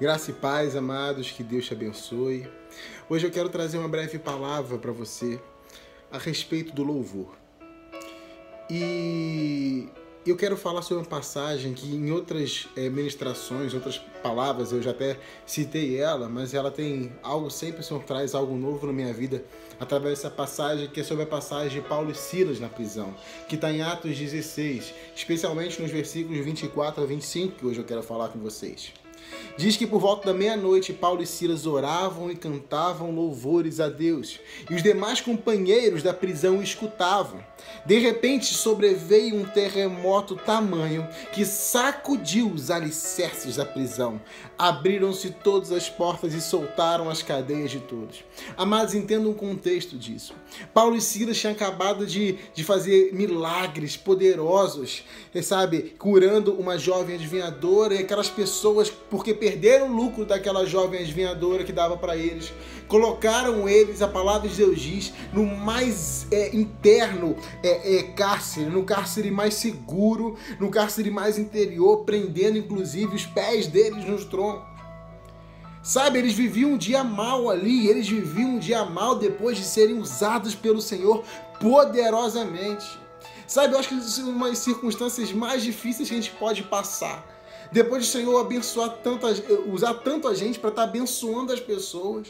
Graça e paz, amados, que Deus te abençoe. Hoje eu quero trazer uma breve palavra para você a respeito do louvor. E eu quero falar sobre uma passagem que em outras é, ministrações, outras palavras, eu já até citei ela, mas ela tem algo, sempre Senhor traz algo novo na minha vida através dessa passagem, que é sobre a passagem de Paulo e Silas na prisão, que está em Atos 16, especialmente nos versículos 24 a 25, que hoje eu quero falar com vocês. Diz que por volta da meia-noite Paulo e Silas oravam e cantavam louvores a Deus, e os demais companheiros da prisão escutavam. De repente sobreveio um terremoto tamanho que sacudiu os alicerces da prisão. Abriram-se todas as portas e soltaram as cadeias de todos. Amados, entendam o contexto disso. Paulo e Silas tinham acabado de, de fazer milagres poderosos, sabe, curando uma jovem adivinhadora e aquelas pessoas, porque perderam o lucro daquela jovem adivinhadora que dava para eles, colocaram eles, a palavra de Deus diz, no mais é, interno é, é, cárcere, no cárcere mais seguro, no cárcere mais interior, prendendo inclusive os pés deles nos troncos. Sabe, eles viviam um dia mal ali, eles viviam um dia mal depois de serem usados pelo Senhor poderosamente. Sabe, eu acho que são umas circunstâncias mais difíceis que a gente pode passar. Depois do Senhor abençoar tanto, usar tanto a gente para estar tá abençoando as pessoas.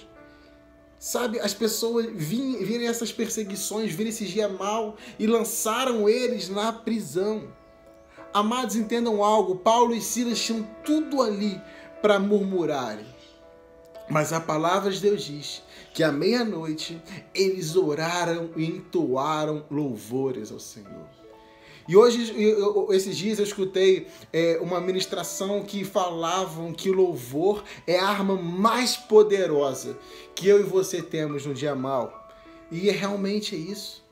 Sabe, as pessoas virem essas perseguições, viram esse dia mal e lançaram eles na prisão. Amados, entendam algo: Paulo e Silas tinham tudo ali para murmurarem. Mas a palavra de Deus diz que à meia-noite eles oraram e entoaram louvores ao Senhor. E hoje, esses dias, eu escutei é, uma ministração que falavam que o louvor é a arma mais poderosa que eu e você temos no dia mal. E é realmente isso.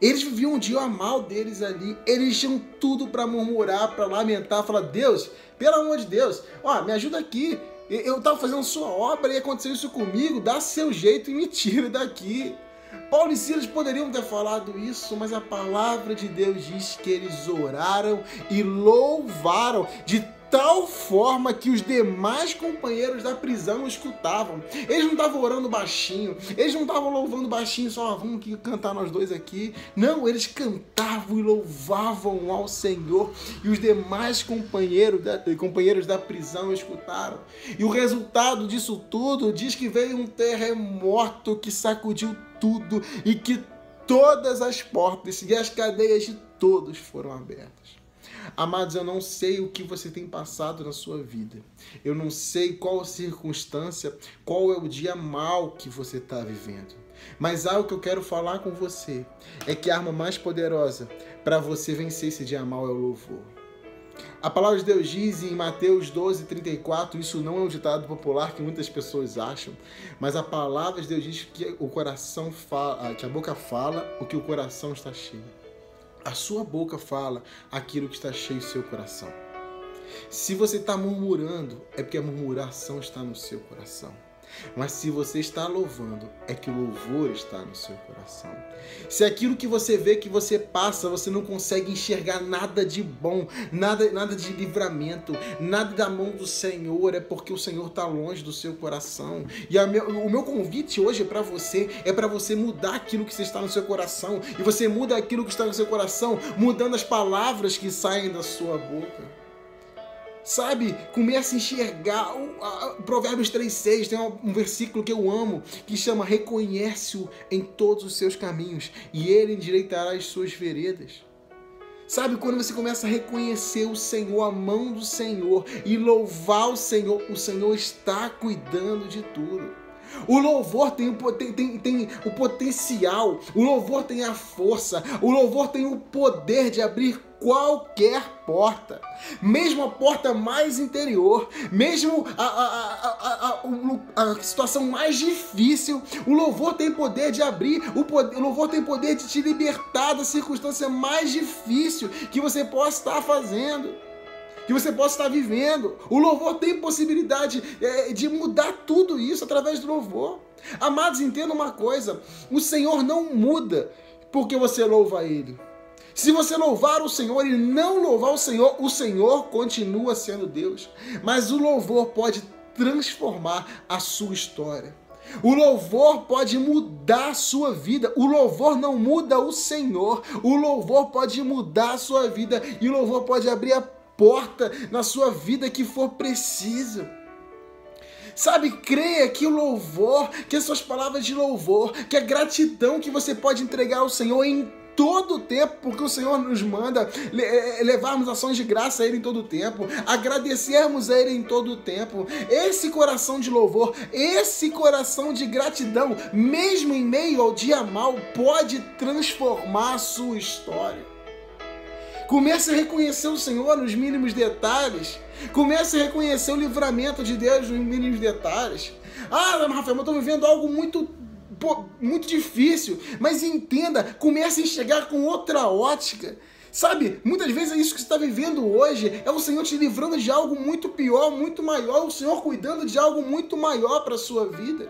Eles viviam um dia mal deles ali. Eles tinham tudo para murmurar, para lamentar, falar: Deus, pelo amor de Deus, ó, me ajuda aqui. Eu estava fazendo sua obra e aconteceu isso comigo. Dá seu jeito e me tira daqui. Paulo e Silas poderiam ter falado isso, mas a palavra de Deus diz que eles oraram e louvaram de tal forma que os demais companheiros da prisão escutavam. Eles não estavam orando baixinho, eles não estavam louvando baixinho, só ah, vamos cantar nós dois aqui. Não, eles cantavam e louvavam ao Senhor e os demais companheiros da, companheiros da prisão escutaram. E o resultado disso tudo diz que veio um terremoto que sacudiu tudo e que todas as portas e as cadeias de todos foram abertas. Amados, eu não sei o que você tem passado na sua vida. Eu não sei qual circunstância, qual é o dia mal que você está vivendo. Mas algo que eu quero falar com você é que a arma mais poderosa para você vencer esse dia mal é o louvor. A palavra de Deus diz em Mateus 12, 34, isso não é um ditado popular que muitas pessoas acham, mas a palavra de Deus diz que o coração fala, que a boca fala o que o coração está cheio. A sua boca fala aquilo que está cheio do seu coração. Se você está murmurando, é porque a murmuração está no seu coração. Mas se você está louvando, é que o louvor está no seu coração. Se aquilo que você vê que você passa, você não consegue enxergar nada de bom, nada, nada de livramento, nada da mão do Senhor, é porque o Senhor está longe do seu coração. E meu, o meu convite hoje é para você, é para você mudar aquilo que está no seu coração. E você muda aquilo que está no seu coração, mudando as palavras que saem da sua boca sabe? Começa a enxergar. O, a, Provérbios 3,6 tem um, versículo que eu amo que chama: Reconhece-o em todos os seus caminhos e ele endireitará as suas veredas. Sabe, quando você começa a reconhecer o Senhor, a mão do Senhor e louvar o Senhor, o Senhor está cuidando de tudo. O louvor tem, tem, tem, tem o potencial, o louvor tem a força, o louvor tem o poder de abrir qualquer porta, mesmo a porta mais interior, mesmo a, a, a, a, situação mais difícil, o louvor tem poder de abrir, o, poder, o louvor tem poder de te libertar da circunstância mais difícil que você possa estar fazendo que você possa estar vivendo. O louvor tem possibilidade é, de mudar tudo isso através do louvor. Amados, entenda uma coisa: o Senhor não muda porque você louva Ele. Se você louvar o Senhor e não louvar o Senhor, o Senhor continua sendo Deus. Mas o louvor pode transformar a sua história. O louvor pode mudar a sua vida. O louvor não muda o Senhor. O louvor pode mudar a sua vida. E o louvor pode abrir a porta na sua vida que for preciso. Sabe, creia que o louvor, que as suas palavras de louvor, que a gratidão que você pode entregar ao Senhor em todo o tempo, porque o Senhor nos manda eh, levarmos ações de graça a Ele em todo o tempo, agradecermos a Ele em todo o tempo. Esse coração de louvor, esse coração de gratidão, mesmo em meio ao dia mal, pode transformar a sua história. Comece a reconhecer o Senhor nos mínimos detalhes. Comece a reconhecer o livramento de Deus nos mínimos detalhes. Ah, Rafael, eu estou vivendo algo muito muito difícil, mas entenda, comece a enxergar com outra ótica. Sabe, muitas vezes é isso que você está vivendo hoje, é o Senhor te livrando de algo muito pior, muito maior, o Senhor cuidando de algo muito maior para a sua vida.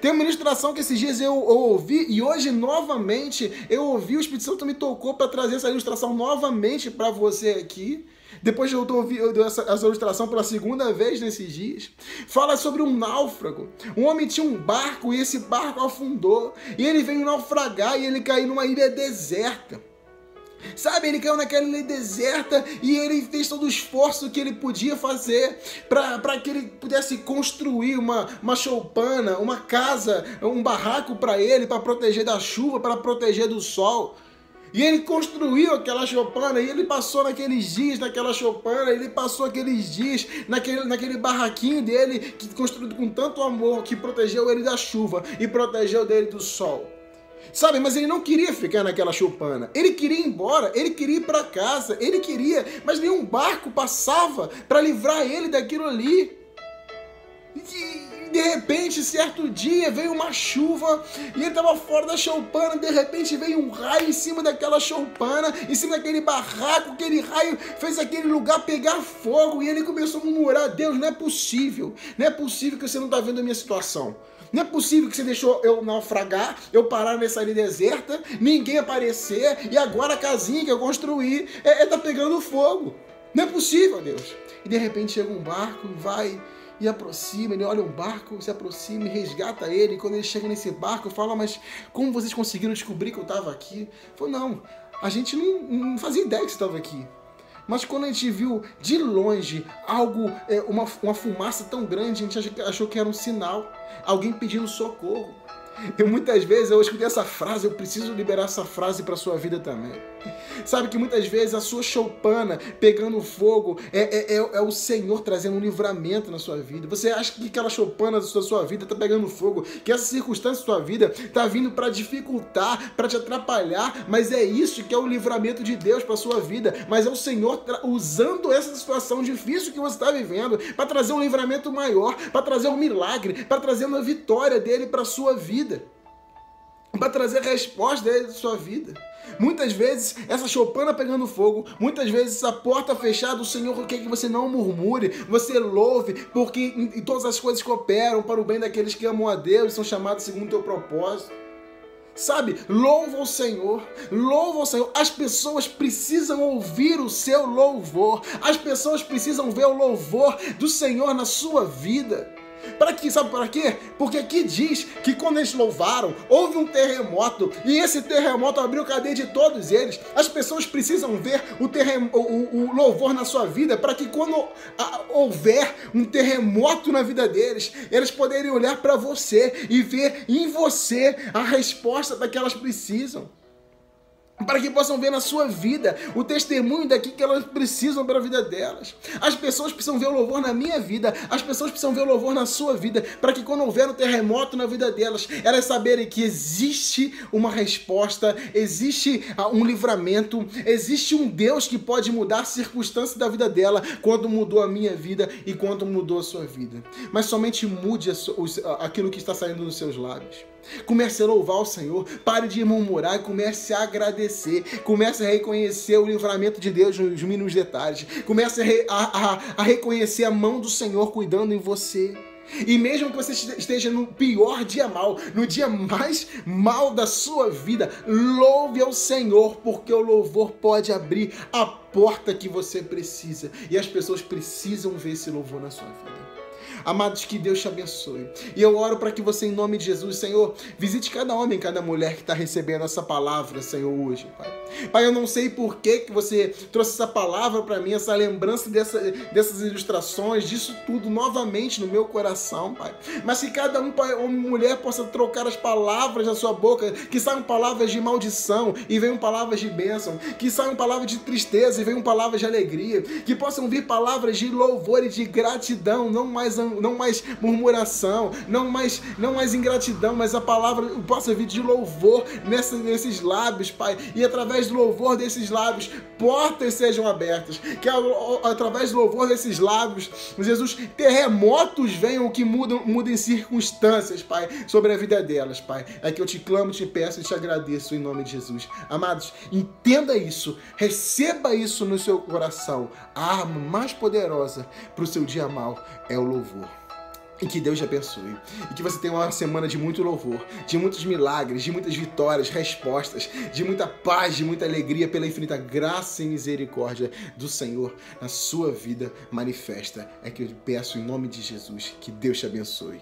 Tem uma ministração que esses dias eu, ouvi e hoje novamente eu ouvi, o Espírito Santo me tocou para trazer essa ilustração novamente para você aqui. Depois eu ouvindo essa, essa ilustração pela segunda vez nesses dias. Fala sobre um náufrago. Um homem tinha um barco e esse barco afundou. E ele veio naufragar e ele caiu numa ilha deserta. Sabe, ele caiu naquela ilha deserta e ele fez todo o esforço que ele podia fazer para que ele pudesse construir uma, uma choupana, uma casa, um barraco para ele, para proteger da chuva, para proteger do sol. E ele construiu aquela choupana, e ele passou naqueles dias naquela choupana, ele passou aqueles dias naquele, naquele barraquinho dele, que construído com tanto amor, que protegeu ele da chuva e protegeu dele do sol. Sabe, mas ele não queria ficar naquela choupana. Ele queria ir embora, ele queria ir para casa, ele queria, mas nenhum barco passava para livrar ele daquilo ali. E, de repente, certo dia, veio uma chuva e ele estava fora da choupana. De repente, veio um raio em cima daquela choupana, em cima daquele barraco. Aquele raio fez aquele lugar pegar fogo e ele começou a murmurar: Deus, não é possível, não é possível que você não está vendo a minha situação. Não é possível que você deixou eu naufragar, eu parar nessa ilha deserta, ninguém aparecer e agora a casinha que eu construí é, é tá pegando fogo. Não é possível, Deus. E de repente chega um barco e vai e aproxima, ele olha um barco, se aproxima e resgata ele. E quando ele chega nesse barco, fala: Mas como vocês conseguiram descobrir que eu estava aqui? Falou: Não, a gente não, não fazia ideia que você estava aqui. Mas quando a gente viu de longe algo, é, uma, uma fumaça tão grande, a gente achou que era um sinal, alguém pedindo socorro. E muitas vezes eu escutei essa frase, eu preciso liberar essa frase para sua vida também. Sabe que muitas vezes a sua choupana pegando fogo é, é, é, é, o Senhor trazendo um livramento na sua vida. Você acha que aquela choupana da sua, vida está pegando fogo, que essa circunstância da sua vida está vindo para dificultar, para te atrapalhar, mas é isso que é o livramento de Deus para sua vida. Mas é o Senhor usando essa situação difícil que você está vivendo para trazer um livramento maior, para trazer um milagre, para trazer uma vitória dele para sua vida, para trazer resposta para sua vida. Muitas vezes essa choupana pegando fogo, muitas vezes essa porta fechada, o Senhor quer que você não murmure, você louve, porque em, todas as coisas cooperam para o bem daqueles que amam a Deus e são chamados segundo o teu propósito. Sabe, louva o Senhor, louva o Senhor. As pessoas precisam ouvir o seu louvor, as pessoas precisam ver o louvor do Senhor na sua vida. Para que Sabe para quê? Porque aqui diz que quando eles louvaram, houve um terremoto e esse terremoto abriu cadeia de todos eles. As pessoas precisam ver o, terrem... o, o, o louvor na sua vida para que quando a, houver um terremoto na vida deles, eles poderem olhar para você e ver em você a resposta da que elas precisam para que possam ver na sua vida o testemunho daqui que elas precisam para a vida delas. As pessoas precisam ver o louvor na minha vida, as pessoas precisam ver o louvor na sua vida, para que quando houver um terremoto na vida delas, elas saberem que existe uma resposta, existe ah, um livramento, existe um Deus que pode mudar a circunstância da vida dela, quando mudou a minha vida e quando mudou a sua vida. Mas somente mude aquilo que está saindo dos seus lábios. Comece a louvar o Senhor, pare de murmurar e comece a agradecer. Comece a reconhecer o livramento de Deus nos mínimos detalhes. Comece a, re, a, a, a reconhecer a mão do Senhor cuidando em você. E mesmo que você esteja no pior dia mal, no dia mais mal da sua vida, louve ao Senhor, porque o louvor pode abrir a porta que você precisa. E as pessoas precisam ver esse louvor na sua vida. Amados, que Deus te abençoe. E eu oro para que você, em nome de Jesus, Senhor, visite cada homem, cada mulher que está recebendo essa palavra, Senhor, hoje, Pai. Pai, eu não sei por que, que você trouxe essa palavra para mim, essa lembrança dessa, dessas ilustrações, disso tudo novamente no meu coração, Pai. Mas que cada um, pai, homem e mulher, possa trocar as palavras da sua boca, que saiam palavras de maldição e venham palavras de bênção, que saiam palavras de tristeza e venham palavras de alegria, que possam vir palavras de louvor e de gratidão, não mais, não mais murmuração, não mais, não mais ingratidão, mas a palavra possa vir de louvor nessa, nesses lábios, Pai, e através do louvor desses lábios, portas sejam abertas, que através do louvor desses lábios, Jesus, terremotos venham que mudam, mudem circunstâncias, Pai, sobre a vida delas, Pai. É que eu te clamo, te peço e te agradeço em nome de Jesus. Amados, entenda isso, receba isso no seu coração. A arma mais poderosa para o seu dia mal é o louvor. E que Deus te abençoe. E que você tenha uma semana de muito louvor, de muitos milagres, de muitas vitórias, respostas, de muita paz, de muita alegria pela infinita graça e misericórdia do Senhor na sua vida manifesta. É que eu peço em nome de Jesus que Deus te abençoe.